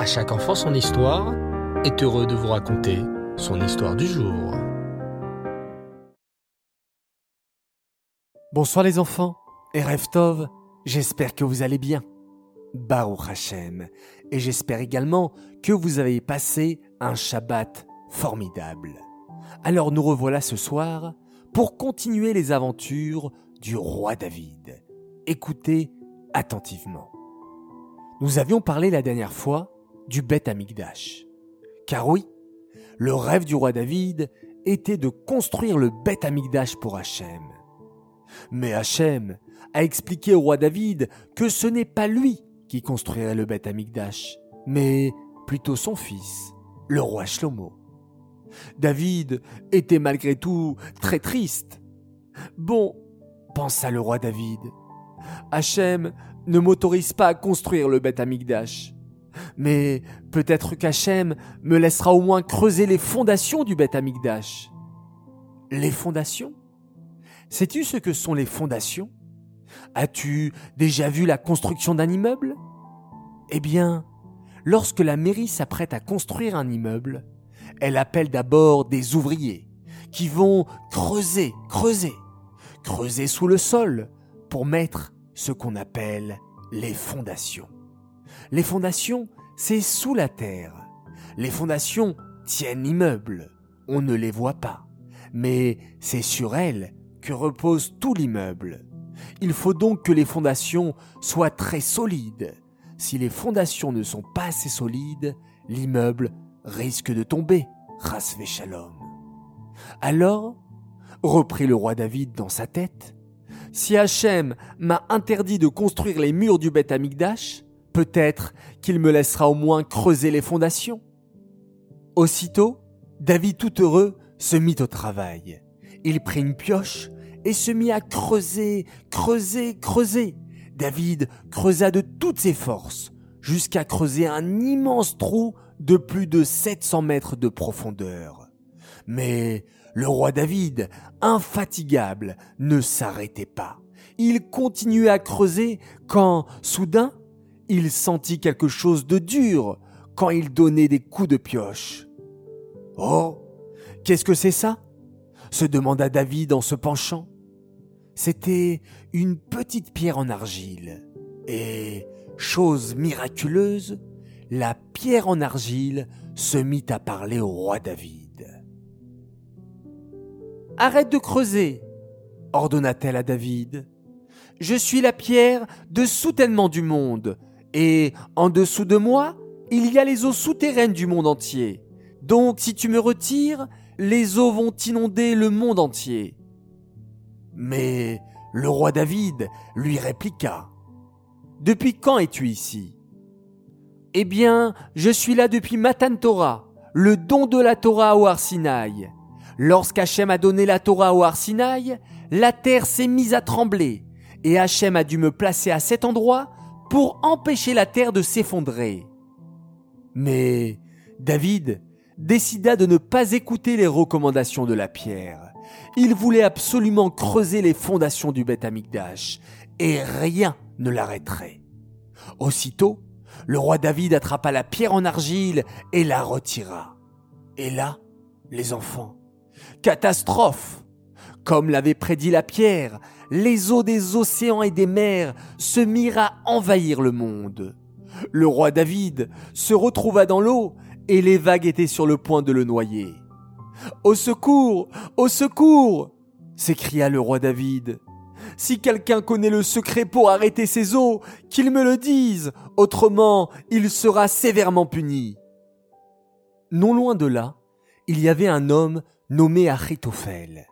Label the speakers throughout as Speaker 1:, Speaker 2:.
Speaker 1: À chaque enfant son histoire est heureux de vous raconter son histoire du jour.
Speaker 2: Bonsoir les enfants, et Tov, j'espère que vous allez bien. Baruch Hashem, et j'espère également que vous avez passé un Shabbat formidable. Alors nous revoilà ce soir pour continuer les aventures du roi David. Écoutez attentivement. Nous avions parlé la dernière fois du Beth Amigdash. Car oui, le rêve du roi David était de construire le Beth Amigdash pour Hachem. Mais Hachem a expliqué au roi David que ce n'est pas lui qui construirait le Beth Amigdash, mais plutôt son fils, le roi Shlomo. David était malgré tout très triste. Bon, pensa le roi David, Hachem ne m'autorise pas à construire le Beth Amigdash. Mais peut-être qu'Hachem me laissera au moins creuser les fondations du Beth Amigdash. Les fondations? Sais-tu ce que sont les fondations? As-tu déjà vu la construction d'un immeuble? Eh bien, lorsque la mairie s'apprête à construire un immeuble, elle appelle d'abord des ouvriers qui vont creuser, creuser, creuser sous le sol pour mettre ce qu'on appelle les fondations. Les fondations, c'est sous la terre. Les fondations tiennent l'immeuble. On ne les voit pas. Mais c'est sur elles que repose tout l'immeuble. Il faut donc que les fondations soient très solides. Si les fondations ne sont pas assez solides, l'immeuble risque de tomber. Rasvé Shalom. Alors, reprit le roi David dans sa tête, si Hachem m'a interdit de construire les murs du Beth Amigdash, peut-être qu'il me laissera au moins creuser les fondations. Aussitôt, David tout heureux se mit au travail. Il prit une pioche et se mit à creuser, creuser, creuser. David creusa de toutes ses forces jusqu'à creuser un immense trou de plus de 700 mètres de profondeur. Mais le roi David, infatigable, ne s'arrêtait pas. Il continuait à creuser quand, soudain, il sentit quelque chose de dur quand il donnait des coups de pioche. Oh, qu'est-ce que c'est ça? se demanda David en se penchant. C'était une petite pierre en argile. Et, chose miraculeuse, la pierre en argile se mit à parler au roi David. Arrête de creuser, ordonna-t-elle à David. Je suis la pierre de soutènement du monde, et en dessous de moi, il y a les eaux souterraines du monde entier. Donc si tu me retires, les eaux vont inonder le monde entier. Mais le roi David lui répliqua. Depuis quand es-tu ici? Eh bien, je suis là depuis Matan Torah, le don de la Torah au Arsinaï. Lorsqu'Hachem a donné la Torah au Arsinaï, la terre s'est mise à trembler, et Hachem a dû me placer à cet endroit pour empêcher la terre de s'effondrer. Mais David décida de ne pas écouter les recommandations de la pierre. Il voulait absolument creuser les fondations du Beth Amikdash, et rien ne l'arrêterait. Aussitôt, le roi David attrapa la pierre en argile et la retira. Et là, les enfants, Catastrophe Comme l'avait prédit la pierre, les eaux des océans et des mers se mirent à envahir le monde. Le roi David se retrouva dans l'eau et les vagues étaient sur le point de le noyer. Au secours Au secours s'écria le roi David. Si quelqu'un connaît le secret pour arrêter ces eaux, qu'il me le dise, autrement il sera sévèrement puni. Non loin de là, il y avait un homme nommé Achitophel.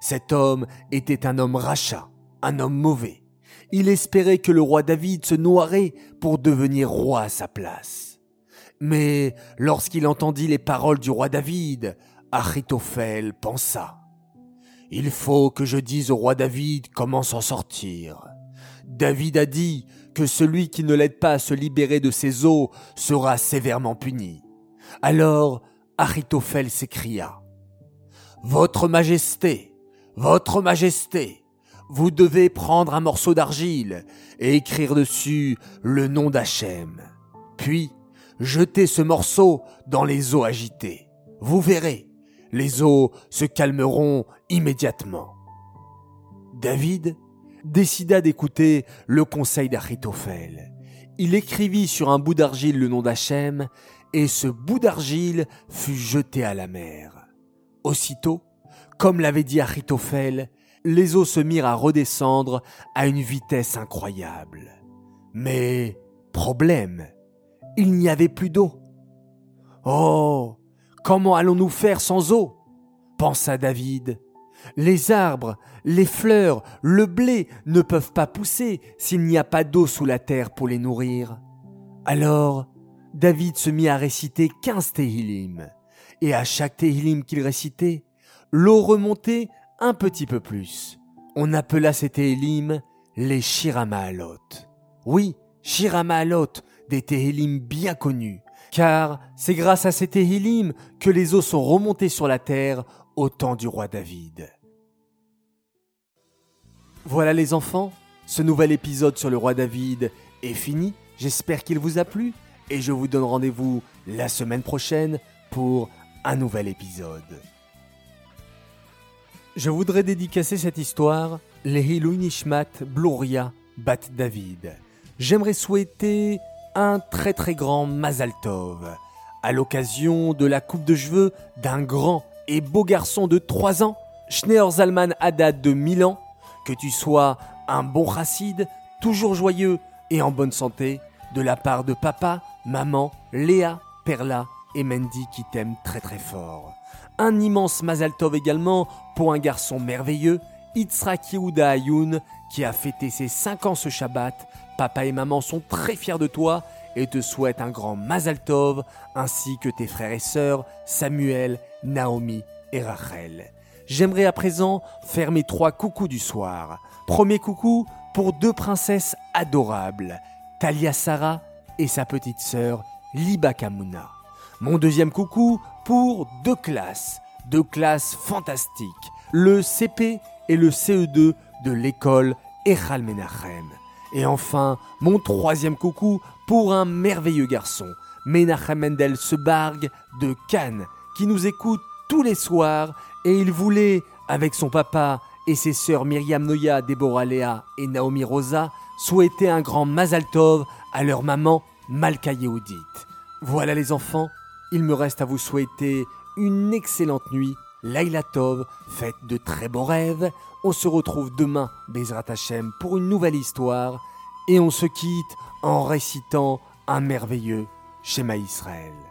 Speaker 2: Cet homme était un homme rachat, un homme mauvais. Il espérait que le roi David se noierait pour devenir roi à sa place. Mais lorsqu'il entendit les paroles du roi David, Achitophel pensa Il faut que je dise au roi David comment s'en sortir. David a dit que celui qui ne l'aide pas à se libérer de ses eaux sera sévèrement puni. Alors Achitophel s'écria votre Majesté, Votre Majesté, vous devez prendre un morceau d'argile et écrire dessus le nom d'Hachem. Puis, jetez ce morceau dans les eaux agitées. Vous verrez, les eaux se calmeront immédiatement. David décida d'écouter le conseil d'Achitophel. Il écrivit sur un bout d'argile le nom d'Hachem, et ce bout d'argile fut jeté à la mer. Aussitôt, comme l'avait dit Achitophel, les eaux se mirent à redescendre à une vitesse incroyable. Mais, problème, il n'y avait plus d'eau. Oh, comment allons-nous faire sans eau? pensa David. Les arbres, les fleurs, le blé ne peuvent pas pousser s'il n'y a pas d'eau sous la terre pour les nourrir. Alors, David se mit à réciter quinze Tehillim, et à chaque Tehillim qu'il récitait, l'eau remontait un petit peu plus. On appela ces Tehillim les Shiramaalot. Oui, Shiramaalot, des Tehillim bien connus, car c'est grâce à ces Tehillim que les eaux sont remontées sur la terre au temps du roi David. Voilà les enfants, ce nouvel épisode sur le roi David est fini. J'espère qu'il vous a plu et je vous donne rendez-vous la semaine prochaine pour un nouvel épisode. Je voudrais dédicacer cette histoire les Nishmat Bloria Bat David. J'aimerais souhaiter un très très grand Mazal Tov à l'occasion de la coupe de cheveux d'un grand et beau garçon de 3 ans, Schneur Zalman Haddad de Milan, que tu sois un bon chassid, toujours joyeux et en bonne santé, de la part de papa, maman, Léa, Perla et Mendy qui t'aiment très très fort. Un immense Mazal Tov également pour un garçon merveilleux, Yitzhak Yehuda Ayoun, qui a fêté ses 5 ans ce Shabbat. Papa et maman sont très fiers de toi et te souhaitent un grand Mazal Tov, ainsi que tes frères et sœurs Samuel, Naomi et Rachel. J'aimerais à présent faire mes trois coucous du soir. Premier coucou pour deux princesses adorables, Talia Sarah et sa petite sœur Liba Kamuna. Mon deuxième coucou pour deux classes, deux classes fantastiques, le CP et le CE2 de l'école Echal Menachem. Et enfin, mon troisième coucou pour un merveilleux garçon, Menachem Mendel Sebarg de Cannes, qui nous écoute tous les soirs et il voulait, avec son papa et ses sœurs Myriam Noya, Deborah Léa et Naomi Rosa, souhaiter un grand Mazal Tov à leur maman Malka Yehudit. Voilà les enfants, il me reste à vous souhaiter une excellente nuit. Laila Tov, faites de très beaux rêves. On se retrouve demain, Bezrat Hashem, pour une nouvelle histoire. Et on se quitte en récitant un merveilleux Shema Israël.